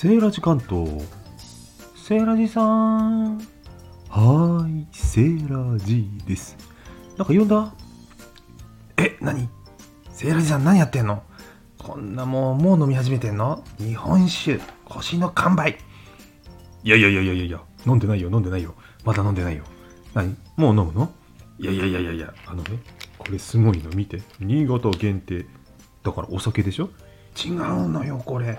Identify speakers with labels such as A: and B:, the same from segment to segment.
A: セーラジ関東。セーラジさん。はーい、セーラジです。なんか呼んだ？え、何？セーラジさん何やってんの？こんなもう、もう飲み始めてんの？日本酒、腰の完売。いやいやいやいやいや、飲んでないよ、飲んでないよ。まだ飲んでないよ。何？もう飲むの？いやいやいやいやいや、あのね、これすごいの見て。新潟限定。だからお酒でしょ？違うのよ、これ。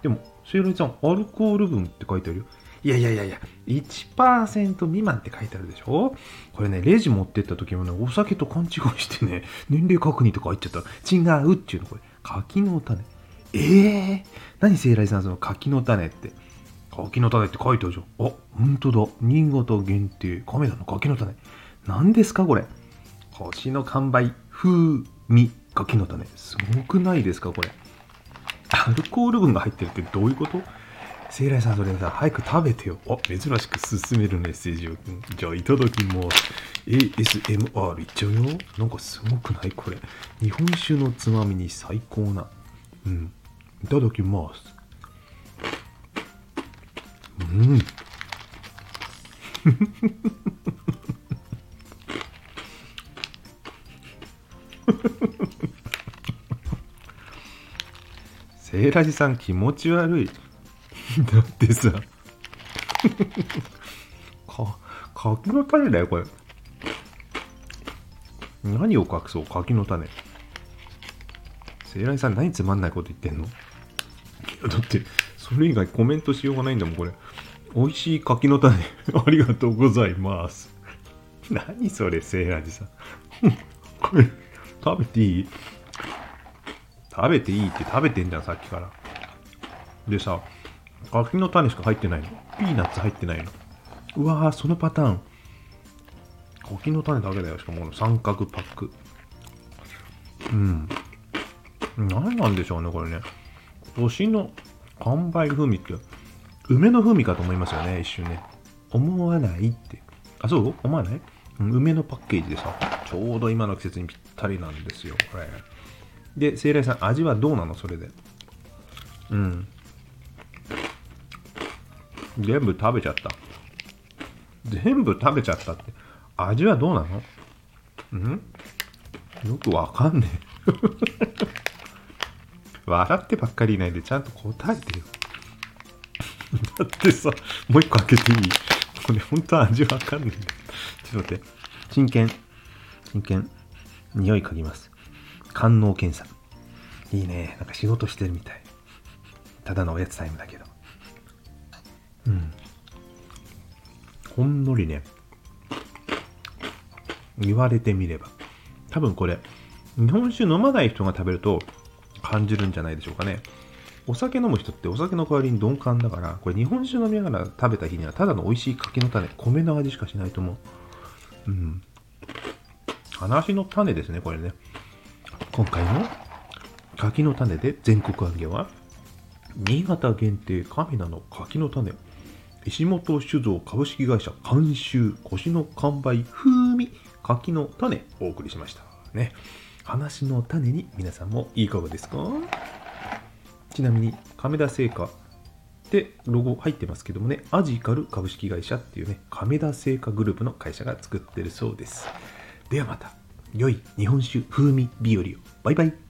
A: でも、セイラジさん、アルコール分って書いてあるよ。いやいやいやいや、1%未満って書いてあるでしょ？これね、レジ持ってった時もね、お酒と勘違いしてね、年齢確認とか入っちゃったら、違うっていうの、これ。柿の種。ええー、何セイラジさん、その柿の種って。柿の種って書いてあるじゃん。あ、ほんとだ。新潟限定、亀田の柿の種。何ですか、これ？星の完売、風味、柿の種。すごくないですか、これ？アルコール分が入ってるってどういうこと？セイライさん、それさ、早く食べてよ。あ、珍しく進めるメッセージを。じゃあ、いただきます。ASMR いっちゃうよ。なんかすごくない？これ。日本酒のつまみに最高な。うん。いただきます。うん。セイラジさん気持ち悪い。だってさ、か、柿の種だよ、これ。何を隠そう、柿の種。セイラジさん何つまんないこと言ってんの？い やだって、それ以外コメントしようがないんだもん、これ。美味しい柿の種、ありがとうございます。何それ、セイラジさん。これ、食べていい？食べていいって食べてんじゃん、さっきから。でさ、柿の種しか入ってないの。ピーナッツ入ってないの。うわぁ、そのパターン。柿の種だけだよ。しかもこの三角パック。うん。何なんでしょうね、これね。星の完売風味って、梅の風味かと思いますよね、一瞬ね。思わないって。あ、そう？思わない？梅のパッケージでさ、ちょうど今の季節にぴったりなんですよ、これ。で、聖来さん、味はどうなの？それで。うん。全部食べちゃった。全部食べちゃったって。味はどうなの？ん？よくわかんねえ。笑ってばっかりいないでちゃんと答えてよ。だってさ、もう一個開けていい？これ本当は味わかんねえ。ちょっと待って。真剣。真剣。匂い嗅ぎます。官能検査。いいね。なんか仕事してるみたい。ただのおやつタイムだけど。うん。ほんのりね。言われてみれば。多分これ、日本酒飲まない人が食べると感じるんじゃないでしょうかね。お酒飲む人ってお酒の代わりに鈍感だから、これ日本酒飲みながら食べた日にはただの美味しい柿の種、米の味しかしないと思う。うん。話の種ですね、これね。今回の柿の種で全国揚げは、新潟限定神名の柿の種、石本酒造株式会社監修腰の完売風味柿の種お送りしました。ね。話の種に皆さんもいかがですか？ちなみに亀田製菓ってロゴ入ってますけどもね、アジカル株式会社っていうね、亀田製菓グループの会社が作ってるそうです。ではまた、良い日本酒風味日和を。バイバイ。